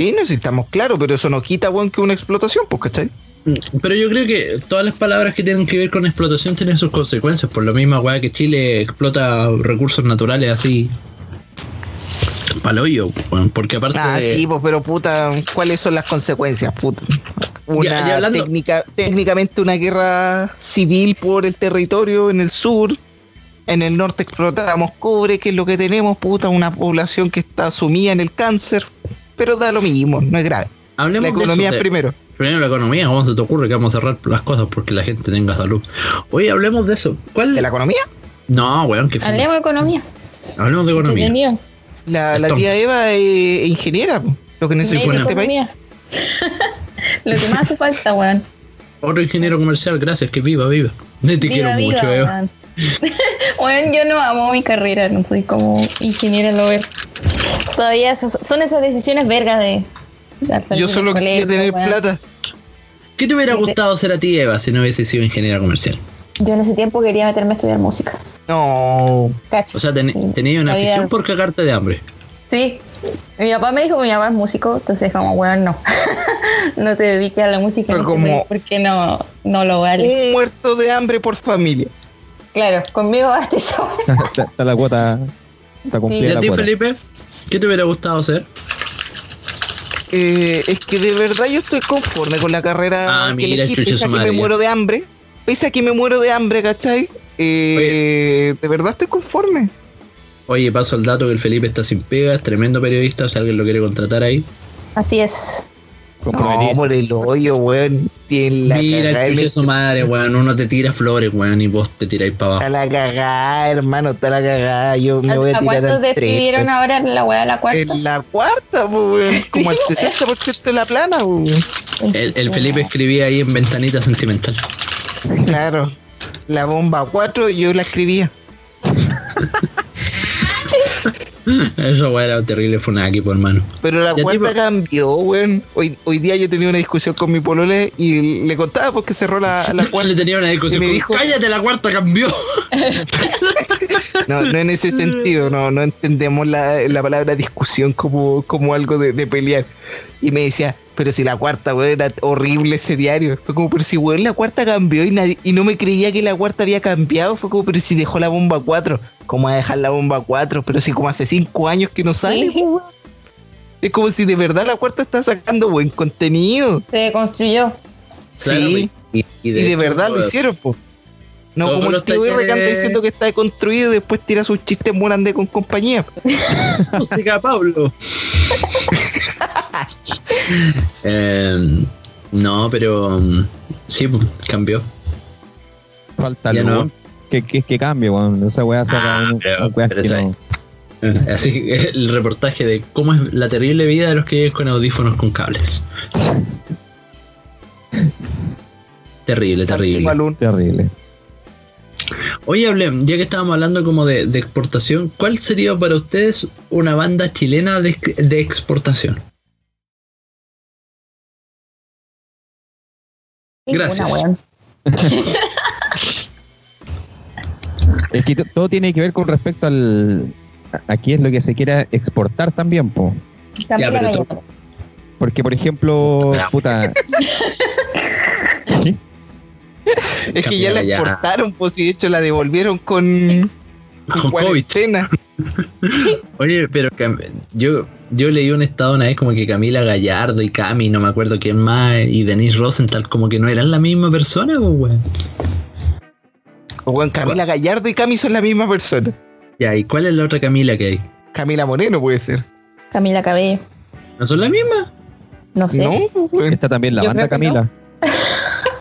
Sí, no, si estamos claros, pero eso no quita, weón, que una explotación, pues, ¿cachai? Pero yo creo que todas las palabras que tienen que ver con explotación tienen sus consecuencias. Por lo mismo, weá, que Chile explota recursos naturales así. Paloyo, porque aparte. Ah, de- sí, pues, pero puta, ¿cuáles son las consecuencias? Puta? Una Ya, ya hablando- técnica, técnicamente una guerra civil por el territorio en el sur. En el norte explotamos cobre, que es lo que tenemos, puta, una población que está sumida en el cáncer. Pero da lo mismo, no es grave. hablemos La de economía eso, es de- primero. Primero la economía, ¿cómo se te ocurre que vamos a cerrar las cosas porque la gente tenga salud? Oye, hablemos de eso. ¿Cuál? ¿De la economía? No, weón, que Hablemos de economía. Hablemos de economía. La, la tía Eva es ingeniera, lo que necesita este país. economía. Lo que más hace falta, weón. Otro ingeniero comercial, gracias, que viva, viva. Te quiero Viva, mucho, Eva. weón. Weón, yo no amo mi carrera, no soy como ingeniera lover. Todavía son esas decisiones vergas de. Yo solo quería tener plata. ¿Qué te hubiera gustado ser a ti, Eva, si no hubiese sido ingeniera comercial? Yo en ese tiempo quería meterme a estudiar música. No. Cacho. O sea, ten- Sí. tenías una Había- afición por cagarte de hambre. Sí. Mi papá me dijo que mi papá es músico, entonces como, weón, no. no te dediques a la música este como- porque no, no lo vale. Un muerto de hambre por familia. Claro, conmigo basta eso. está, está la cuota. Está ¿Y cumplida a la ti. Felipe? ¿Qué te hubiera gustado ser? Eh, es que de verdad yo estoy conforme con la carrera Ah, que mira, elegí, pese a que me muero de hambre. Pese a que me muero de hambre, ¿cachai? Eh, de verdad estoy conforme. Oye, paso el dato que el Felipe está sin pega, es tremendo periodista, si alguien lo quiere contratar ahí. Así es. No, por el hoyo, weón. Tiene la Mira, cagada, el chucho su madre, weón. Uno te tira flores, weón, y vos te tiráis para Está abajo. la cagada, hermano, está la cagada. Yo me voy a ¿A tirar cuántos despidieron tres. ahora en la weá de la cuarta? En la cuarta, pues, weón. Como el 60% de la plana, weón. El, el Felipe escribía ahí en ventanita sentimental. Claro. La bomba 4 yo la escribía. Eso, weón, era terrible por hermano. Pero la cuarta cambió, weón. Hoy, hoy día yo tenía una discusión con mi polole y le contaba porque cerró la, la ¿Cuál cuarta. le tenía una discusión? Y me con- dijo- Cállate, la cuarta cambió. No, no en ese sentido, no, no entendemos la, la palabra discusión como, como algo de, de pelear. Y me decía, pero si la cuarta, weón, era horrible ese diario. Fue como, pero si, weón, la cuarta cambió y, nadie, y no me creía que la cuarta había cambiado. Fue como, pero si dejó la bomba 4, ¿cómo va a dejar la bomba 4? Pero si como hace 5 años que no sale, Sí. weón. Es como si de verdad la cuarta está sacando buen contenido. Se construyó. sí. Y, Y de, verdad lo hicieron, pues. No todos como el tío R que anda talleres- diciendo que está deconstruido y después tira sus chistes morande con compañía. Música, Pablo. Eh, no, pero mm, sí, pues, cambió. Falta Ya algo. no. Que, que, que cambie, weón. Esa weá saca Ah, un, pero- pero no- Así que el reportaje de cómo es la terrible vida de los que viven con audífonos con cables. Terrible, terrible. Terrible. Oye, hablé, ya que estábamos hablando como de, de exportación, ¿cuál sería para ustedes una banda chilena de, de exportación? Gracias. Es que to- todo tiene que ver con respecto al. a- Aquí es lo que se quiera exportar también, po. Camila pero tú- Gallardo. Porque, por ejemplo, puta. Es que ya la ya. exportaron, pues y de hecho la devolvieron con, con cuarentena. Oye, pero yo, yo leí un estado una vez como que Camila Gallardo y Cami, no me acuerdo quién más, y Denise Rosenthal, como que no eran la misma persona, pues, weón. O bueno, Camila Gallardo y Cami son la misma persona. Ya, ¿y cuál es la otra Camila que hay? Camila Moreno puede ser. Camila Cabello. ¿No son la misma? No sé. No, pues, weón. Está también la Yo banda Camila.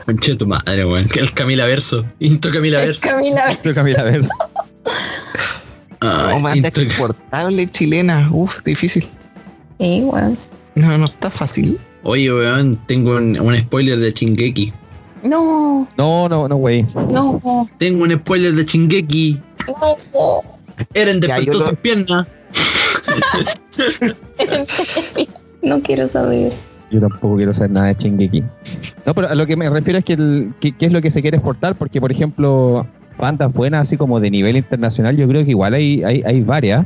Conche tu madre, weón. Que el Camila Verso. Intro Camila Verso. Camila. Camila Verso. No, banda intro- exportable chilena. Uf, difícil. Sí, weón. No, no está fácil. Oye, weón, tengo un, un spoiler de Chingeki. No, No, no, no, güey. no, no. Tengo un spoiler de Chingeki. Eren Ya, despertó sin pierna. No quiero saber. Yo tampoco quiero saber nada de Chingeki. No, pero a lo que me refiero es que, el, que- qué es lo que se quiere exportar, porque por ejemplo, bandas buenas así como de nivel internacional, yo creo que igual hay, hay, hay varias,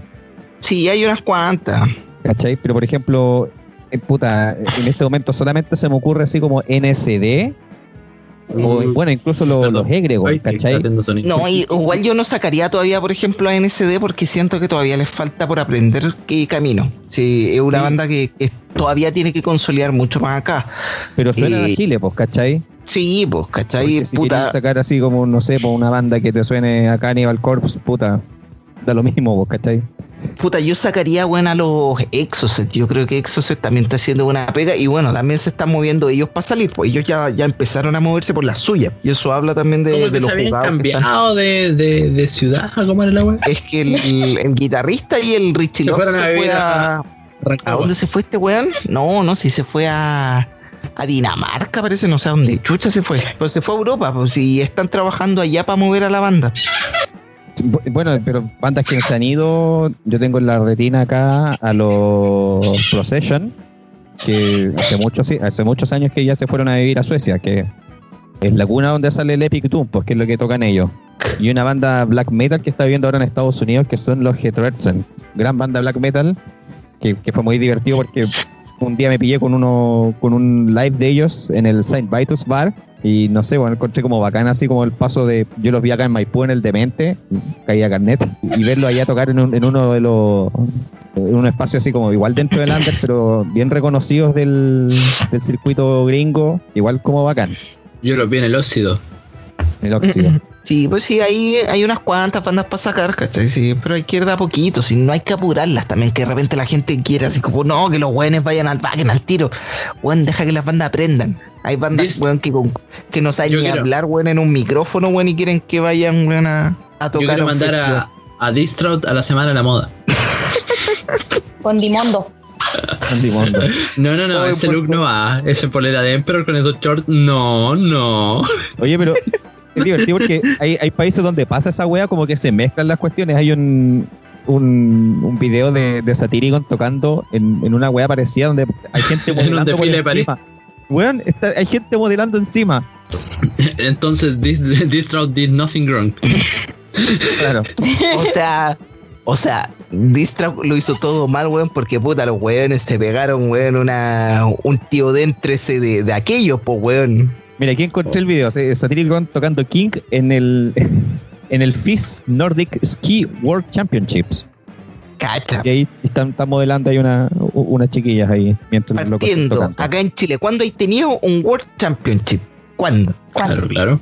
Sí, hay unas cuantas. ¿cachai? Pero por ejemplo, eh, puta, en este momento solamente se me ocurre así como NSD, o Mm. bueno, incluso lo- Perdón. los egregos, ¿cachai? No, y- igual yo no sacaría todavía, por ejemplo, a NSD porque siento que todavía les falta por aprender qué camino. Sí, es una Sí. banda que, que todavía tiene que consolidar mucho más acá. Pero suena Eh, a Chile, pues, ¿cachai? Sí, pues, ¿cachai? Porque si Puta, sacar así como, no sé, por una banda que te suene a Cannibal Corpse, puta, da lo mismo, pues, ¿cachai? Puta, yo sacaría, bueno, a los Exocet. Yo creo que Exocet también está haciendo buena pega y bueno, también se están moviendo ellos para salir, pues ellos ya, ya empezaron a moverse por la suya. Y eso habla también de, Como de que los jugados. que están- cambiado de, de, de ciudad, ¿cómo era la weá? Es que el, el- el guitarrista y el Richie Se se a fue a, a- ¿A dónde se fue este weón? No, no, sí se fue a, a Dinamarca, parece, no sé a dónde. Chucha se fue. Pues se fue a Europa, pues y están trabajando allá para mover a la banda. Bu- Bueno, pero bandas que se han ido, yo tengo en la retina acá a los Procession, que hace muchos, hace muchos años que ya se fueron a vivir a Suecia, que es la cuna donde sale el Epic Doom, pues que es lo que tocan ellos. Y una banda black metal que está viviendo ahora en Estados Unidos, que son los Hetroerzen, gran banda black metal, que, que fue muy divertido porque un día me pillé con uno con un live de ellos en el Saint Vitus Bar y no sé, bueno, encontré como bacán así como el paso de yo los vi acá en Maipú en el Demente, caía carnet y verlo allá tocar en, un- en uno de los en un espacio así como igual dentro del under pero bien reconocidos del, del circuito gringo, igual como bacán Yo los vi en el óxido. en el óxido. Sí, pues sí, ahí hay unas cuantas bandas para sacar, ¿cachai? Sí, pero hay que ir de a poquito, si no hay que apurarlas también, que de repente la gente quiera así como, no, que los weones vayan al vayan al tiro. Weón, deja que las bandas aprendan. Hay bandas, weón, que, con- que no saben Yo ni quiero- hablar, weón, en un micrófono, weón, y quieren que vayan, weón, a, a Yo tocar. quiero un mandar a, a Distraut a la semana de la moda. Con Dimondo. No, no, no, ese look no va. Ese polera de Emperor con esos shorts, no, no. Oye, pero es divertido porque hay, hay países donde pasa esa wea como que se mezclan las cuestiones. Hay un, un, un video de, de Satyricon tocando en, en una wea parecida donde hay gente En un modelando por de encima. Weón, está- hay gente modelando encima. Entonces, this, this route did nothing wrong. Claro. O sea, o sea, Distra lo hizo todo mal, weón, porque puta, los weones se pegaron, weón, una, un tío dentro ese de, de aquellos, pues, weón. Mira, aquí encontré el video. Satyricon tocando King en el en el FIS Nordic Ski World Championships. Cacha. Y ahí están, están modelando ahí una, unas chiquillas ahí mientras Partiendo, acá en Chile, ¿cuándo hay tenido un World Championship? ¿Cuándo? Claro, claro.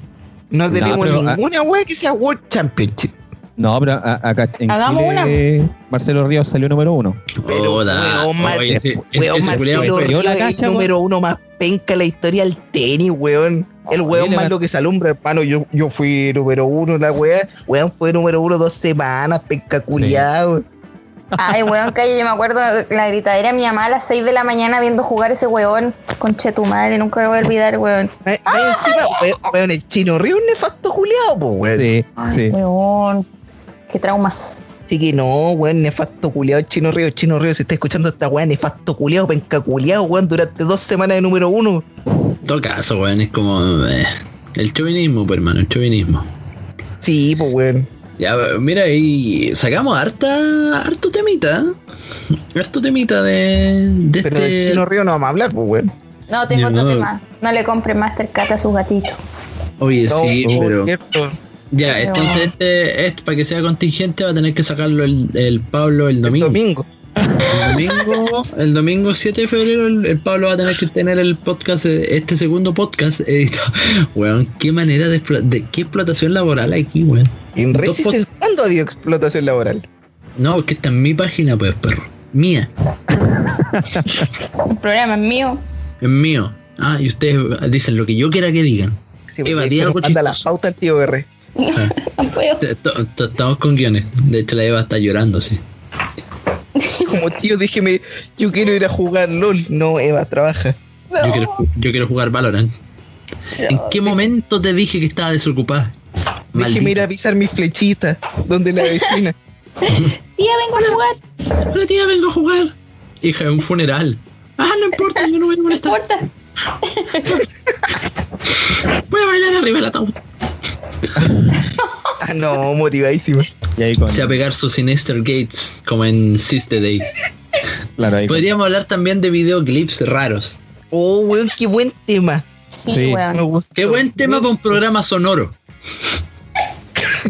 No tenemos pero, ah- ninguna wea que sea World Championship. No, pero a- acá en Hagamos Chile Marcelo Ríos salió número uno. Pero, da- weón, Mar- oye, ese- weón, ese Marcelo Ríos la es cacha, el número uno más penca en la historia del tenis, weón. El weón Oye, más lo que se alumbra, hermano. Yo, yo fui número uno, la wea. Weón fue número uno dos semanas, penca culiao. Ay, weón, calle, yo me acuerdo la gritadera de mi mamá a las 6 de la mañana viendo jugar ese weón. Conche tu madre, nunca lo voy a olvidar, weón. Más encima, weón, weón, el chino río es un nefasto culiao, po, weón. Sí, Ay, sí. weón. Qué traumas. Así que no, weón, nefasto culiao, el chino río, chino río, si está escuchando esta weá, nefasto culiao, penca culiao, weón, durante dos semanas de número uno. En todo caso, weón, es como eh, el chauvinismo, pues, hermano, el chauvinismo. Sí, pues, weón. Ya, mira, y sacamos harta, harto temita, ¿eh? harto temita de, de Pero este... del chino río no vamos a hablar, pues, weón. No, tengo Yo otro no. tema. No le compre Mastercard a sus gatitos. Oye, No, sí, pero... cierto. Ya, Pero- entonces este, este, para que sea contingente, va a tener que sacarlo el, el Pablo el El domingo. domingo. El domingo, el domingo 7 de febrero, el, el Pablo va a tener que tener el podcast, eh, este segundo podcast editado. Weón, qué manera de, de qué explotación laboral hay aquí, weón. En Dos Resistance, ¿cuándo ha habido explotación laboral? No, que está en mi página, pues, perro. Mía, El programa es mío. es mío. Ah, y ustedes dicen lo que yo quiera que digan. Sí, Eva, hecho, algo manda la pauta al tío R. No puedo. Estamos con guiones. De hecho, la Eva está llorando, sí. Como tío, déjeme, yo quiero ir a jugar LOL. No, Eva, trabaja. Yo No. quiero, yo quiero jugar Valorant. ¿En qué momento te dije que estaba desocupada? Déjeme ir a pisar mis flechitas, donde la vecina. Tía, vengo a jugar. Hola tía, vengo a jugar. Hija, es un funeral. Ah, no importa, yo no voy a No molestar. importa. Voy a bailar arriba del ataúd. No, motivadísima. Y ahí con, Se va a pegar sus Sinister Gates, como en Sister Days. claro, ahí con- Podríamos hablar también de videoclips raros. Oh, weón, qué buen tema. Sí, weón. Qué buen tema para un programa sonoro.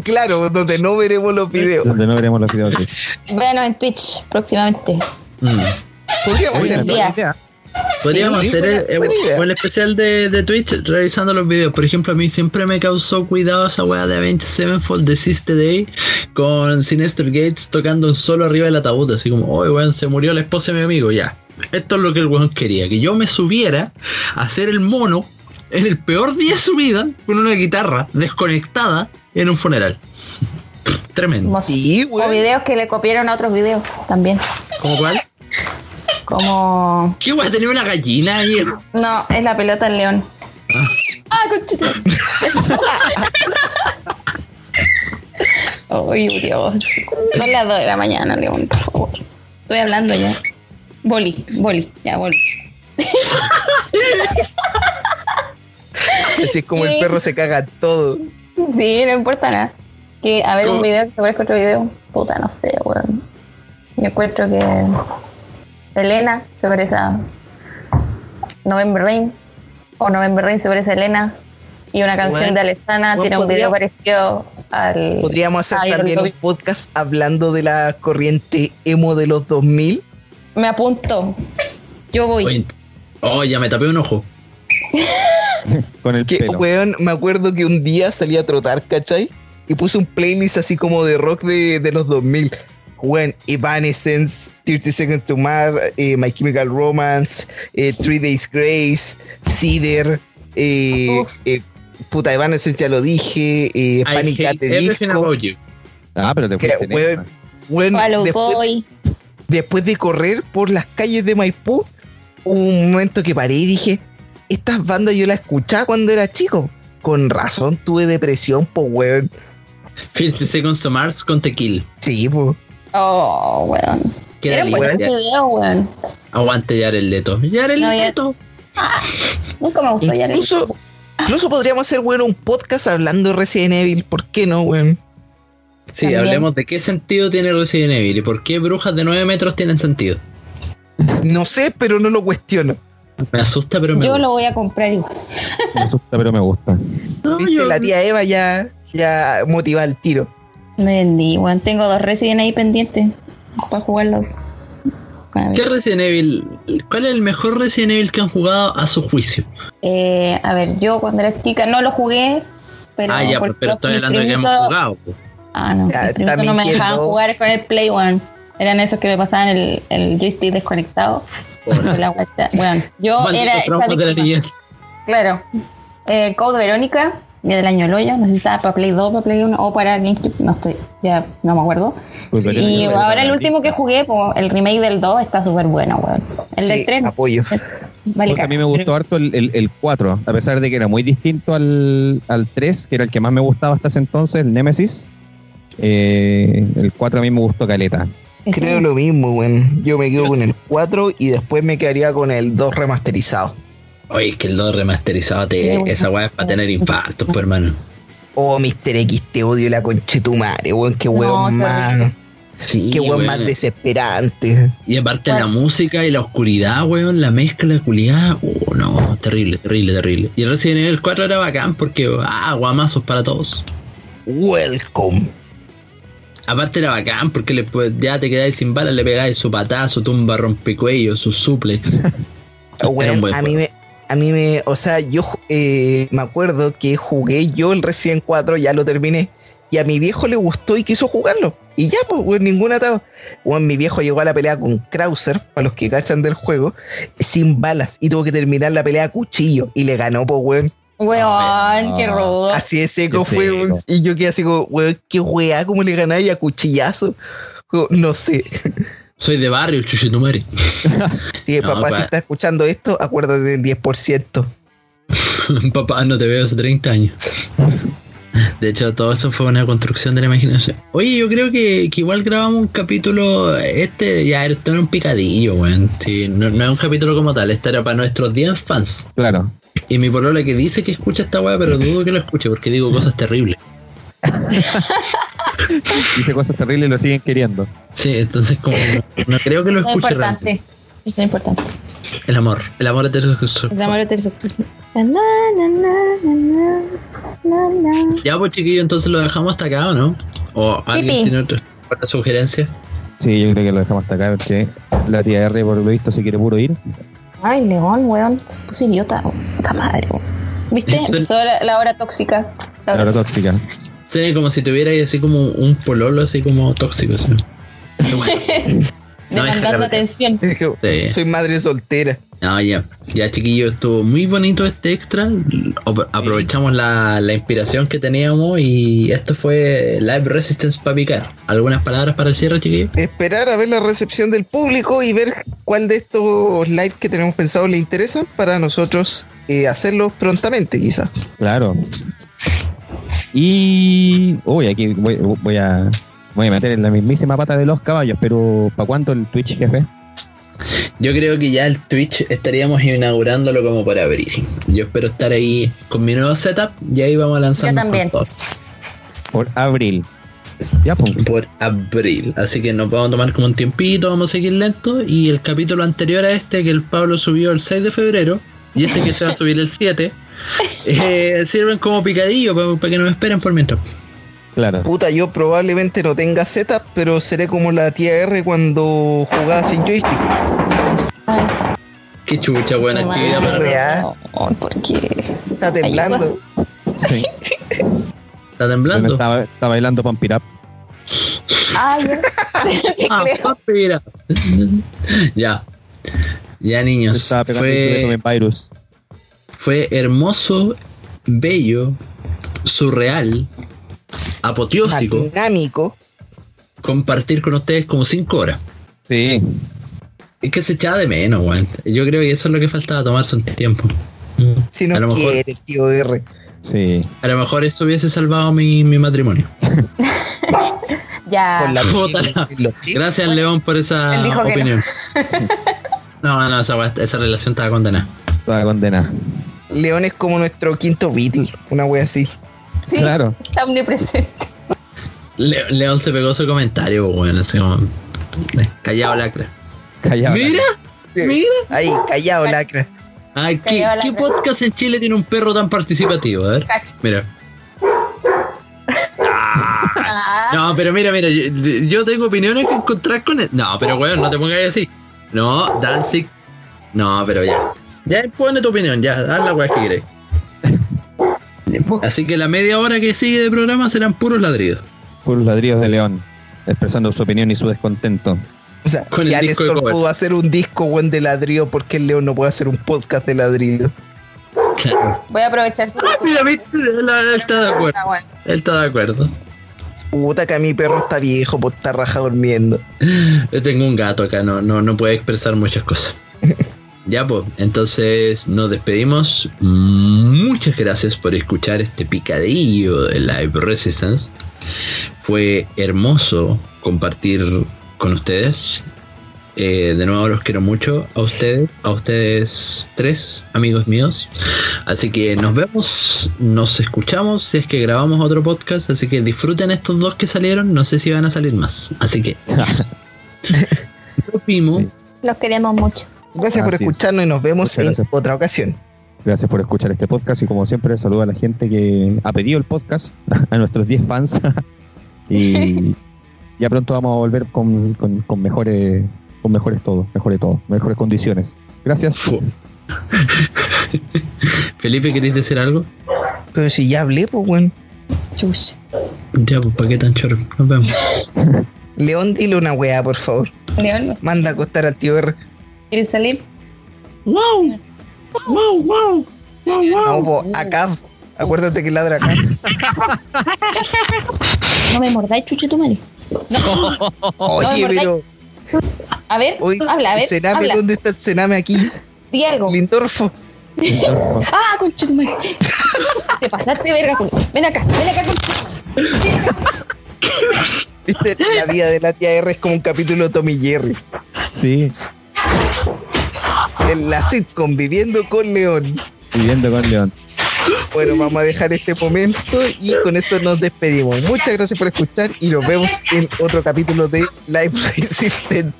Claro, donde no veremos los videos. donde no veremos los videos. de- Véanos en Twitch próximamente. Mm. Podríamos. Podríamos Sí, hacer el, especial de, de Twitch revisando los videos. Por ejemplo, a mí siempre me causó cuidado esa weá de Avenged Sevenfold de Sister Day con Sinister Gates tocando un solo arriba del ataúd. Así como, oye, weón, se murió la esposa de mi amigo. Ya. Esto es lo que el weón quería. Que yo me subiera a hacer el mono en el peor día de su vida con una guitarra desconectada en un funeral. Tremendo. Sí, o videos que le copiaron a otros videos también. ¿Cómo cuál? Como. ¿Qué weá? Tenía una gallina ahí. No, es la pelota del león. Ah, conchito. Uy, Dios. Son las 2 de la mañana, León, por favor. Estoy hablando ya. Boli, boli, ya, boli. Así es como el perro se caga todo. Sí, no importa nada. Que, a ver, un video que parezca a otro video. Puta, no sé, weón. Yo encuentro que Elena se parece a November Rain. O November Rain se parece a Elena. Y una canción de Alessana tiene un video parecido al. Podríamos hacer también un podcast hablando de la corriente emo de los 2000. Me apunto. Yo voy. Oye, oh, ya me tapé un ojo. Con el Que, pelo. weón, me acuerdo que un día salí a trotar, ¿cachai? Y puse un playlist así como de rock de, de los 2000. Weón, Evanescence, 30 Seconds to Mars, eh, My Chemical Romance, eh, Three Days Grace, Cider, eh, eh, puta, Evanescence ya lo dije, eh, I Panic at the Disco. Ah, pero te Que, weón, Follow después, Boy. después de correr por las calles de Maipú, hubo un momento que paré y dije, estas bandas yo las escuchaba cuando era chico. con razón tuve depresión, po, weón. 50 Seconds to Mars con Tequila. Sí, po. Oh, weón. Bueno limpia. ese video, weón. Aguante Jared Leto. Jared No, ya- Leto. Nunca me gustó ya. Incluso, incluso podríamos hacer, weón, un podcast hablando de Resident Evil. ¿Por qué no, weón? Sí, También. hablemos de qué sentido tiene Resident Evil y por qué brujas de 9 metros tienen sentido. No sé, pero no lo cuestiono. Me asusta, pero me Yo gusta. lo voy a comprar igual. Me asusta, pero me gusta. No, Viste, yo- la tía Eva ya, ya motiva el tiro. Me vendí, weón. Tengo dos Resident ahí pendientes para jugarlo. ¿Qué Resident Evil? ¿Cuál es el mejor Resident Evil que han jugado a su juicio? Eh, a ver, yo cuando era chica no lo jugué, pero. ah, ya, pero los- estoy hablando de que hemos jugado. po. Ah, no. Ya, no me dejaban jugar con el Play One. Eran esos que me pasaban el, el joystick desconectado. La. Bueno, yo era. esa traumas de la víctima. niñez. Claro. Eh, Code Verónica, ya del año del hoyo. No sé si estaba para Play 2, para Play 1 o para GameCube. No estoy, ya no me acuerdo. Pues, Y ahora el último que jugué, po, el remake del 2, está súper bueno, weón. El Sí, del 3, apoyo. vale. A mí me gustó harto el, el, el 4, a pesar de que era muy distinto al, al 3, que era el que más me gustaba hasta ese entonces, el Nemesis. Eh, el 4 a mí me gustó caleta. Creo lo mismo, weón. Yo me quedo con el 4 y después me quedaría con el 2 remasterizado. Oye, es que el 2 remasterizado, te, Sí, esa weá es para tener infartos, pues hermano. Oh, Mr. X, te odio la conchetumare, weón. Qué No, weón qué más. Sí, Qué weón weón. más desesperante. Y aparte Bueno. la música y la oscuridad, weón, la mezcla culiada, oh no, terrible, terrible, terrible. Y el Resident Evil 4 era bacán porque, ah, guamazos para todos. Welcome. Aparte era bacán porque le, pues, ya te quedáis sin balas, le pegáis su patazo, tumba, rompecuello, su suplex. Oh, weón, a mí me. A mí me. O sea, yo eh, me acuerdo que jugué yo el Resident 4, ya lo terminé. Y a mi viejo le gustó y quiso jugarlo. Y ya, pues, weón, ningún atado. Weón, mi viejo llegó a la pelea con Krauser, para los que cachan del juego, sin balas. Y tuvo que terminar la pelea a cuchillo. Y le ganó, pues, weón. Weón, qué No. rudo. Así de seco Qué fue. seco. Y yo quedé así como, weón, qué weá, cómo le ganáis a cuchillazo. Como, No sé. Soy de barrio, chuchetumare. Si No, papá, pa- si está escuchando esto, acuérdate del 10%. Papá, no te veo hace 30 años. De hecho, todo eso fue una construcción de la imaginación. Oye, yo creo que, que igual grabamos un capítulo. Este ya esto era un picadillo, weón. Sí, no, no es un capítulo como tal. Este era para nuestros 10 fans. Claro. Y mi polola que dice que escucha esta weá, pero dudo que lo escuche porque digo cosas terribles. Dice cosas terribles y lo siguen queriendo. Sí, entonces como no, no creo que lo Eso es escuche realmente. importante. Eso es importante. El amor, el amor heterosexual. El amor heterosexual. Ya pues chiquillo, entonces lo dejamos hasta acá, ¿o no? ¿O alguien Pipi. tiene otra, otra sugerencia? Sí, yo creo que lo dejamos hasta acá porque la tía R por lo visto se quiere puro ir. Ay, León, weón. Se puso idiota. Puta madre, weón. ¿Viste? Empezó la, la hora tóxica. La hora La hora tóxica. Sí, como si tuviera ahí así como un pololo así como tóxico. ¿sí? No, demandando atención. Sí. Soy madre soltera. No, ya, ya chiquillo, estuvo muy bonito este extra. Apro- Aprovechamos la, la inspiración que teníamos y esto fue Live Resistance para picar. ¿Algunas palabras para el cierre, chiquillo? Esperar a ver la recepción del público y ver cuál de estos live que tenemos pensado le interesan para nosotros eh, hacerlos prontamente, quizás. Claro. Y. Uy, aquí voy, voy a. Voy a meter en la mismísima pata de los caballos, pero ¿para cuánto el Twitch, jefe? Yo creo que ya el Twitch estaríamos inaugurándolo como por abril. Yo espero estar ahí con mi nuevo setup y ahí vamos a lanzar Yo también. Por abril. Ya, pues. por abril. Así que nos vamos a tomar como un tiempito, vamos a seguir lento. Y el capítulo anterior a este, que el Pablo subió el 6 de febrero, y este que se va a subir el 7, eh, sirven como picadillo para que nos esperen por mientras. Claro. Puta, yo probablemente no tenga setup, pero seré como la tía R cuando jugaba sin joystick. Ay, Qué chucha, buena actividad para Real. Ay, ¿por qué? Está temblando. Sí. Está Bueno, temblando. está, está bailando Up. Ay, ya. Ah, mira. ya. Ya niños. Estaba pegando Fue, Virus. Fue hermoso, bello, surreal, apoteósico Dinámico. compartir con ustedes como 5 horas. Sí. Es que se echaba de menos, weón. Yo creo que eso es lo que faltaba, tomarse un tiempo. Si a no lo mejor, tío R. Sí. A lo mejor eso hubiese salvado mi, mi matrimonio. Ya. Con la Puta. Gracias, León, por esa opinión. No, no, esa, wea- esa relación estaba condenada. Toda condenada. León es como nuestro quinto Beatle, una wea así. Sí, Claro. está omnipresente. Le- León se pegó su comentario, pues, bueno, así como. Callado lacra. Callado. Mira, Sí. mira. Ahí, callado, lacra. Ay, ¿qué, Callado qué lacra. podcast en Chile tiene un perro tan participativo? A ver, Cacho. mira. Ah, No, pero mira, mira, yo, yo tengo opiniones que encontrar con él. No, pero weón, no te pongas así. No, Danzig. No, pero ya. Ya pone tu opinión, ya, haz la weá que quieres. Así que la media hora que sigue de programa serán puros ladridos. Puros ladrillos de León. Expresando su opinión y su descontento. O sea, Con si Alestor pudo hacer un disco buen de ladrillo, ¿por qué el León no puede hacer un podcast de ladrillo? Claro. voy a aprovechar su. Mira, viste, él, él está de acuerdo. Está bueno. Él está de acuerdo. Puta que mi perro está viejo, pues está raja durmiendo. Yo tengo un gato acá, no, no, no puede expresar muchas cosas. Ya, pues, entonces nos despedimos. Muchas gracias por escuchar este picadillo de Live Resistance. Fue hermoso compartir con ustedes. Eh, de nuevo los quiero mucho a ustedes, a ustedes tres, amigos míos. Así que nos vemos, nos escuchamos si es que grabamos otro podcast. Así que disfruten estos dos que salieron. No sé si van a salir más. Así que yo Pimo, Sí. Los queremos mucho. Gracias por es. escucharnos y nos vemos Muchas en gracias. otra ocasión. Gracias por escuchar este podcast y como siempre saludo a la gente que ha pedido el podcast, a nuestros 10 fans. y ya pronto vamos a volver con, con- con mejores con mejores todo, mejores todo, mejores condiciones. Gracias. Felipe, ¿querés decir algo? Pero si ya hablé, pues, weón. Chucha. Ya, pues, ¿para qué tan choro? Nos vemos. León, dile una weá, por favor. León, Manda a acostar al tío R. ¿quieres salir? ¡Wow! ¡Wow, wow! No, po, acá. Acuérdate que ladra acá. No me mordáis, chuche tu madre. Oye, pero. A ver, Hoy, habla, a ver. Cename, habla. ¿dónde está el cename aquí? Di algo. Lindorfo. Ah, concha tu madre. Te pasaste, verga, culo. Ven acá, ven acá, concha. Viste, la vida de la tía R es como un capítulo de Tommy Jerry. Sí, En la sitcom Viviendo con León. viviendo con León. Bueno, vamos a dejar este momento y con esto nos despedimos. Muchas gracias por escuchar y nos vemos en otro capítulo de Live Resistant.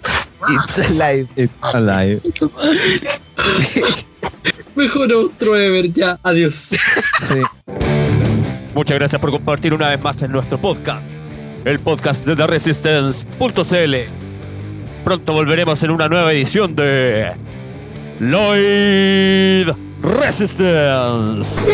It's Alive. It's alive. Mejor otro ever, ya. Adiós. Sí. Muchas gracias por compartir una vez más en nuestro podcast, el podcast de The Resistance.cl. Pronto volveremos en una nueva edición de Lloyd Resistance.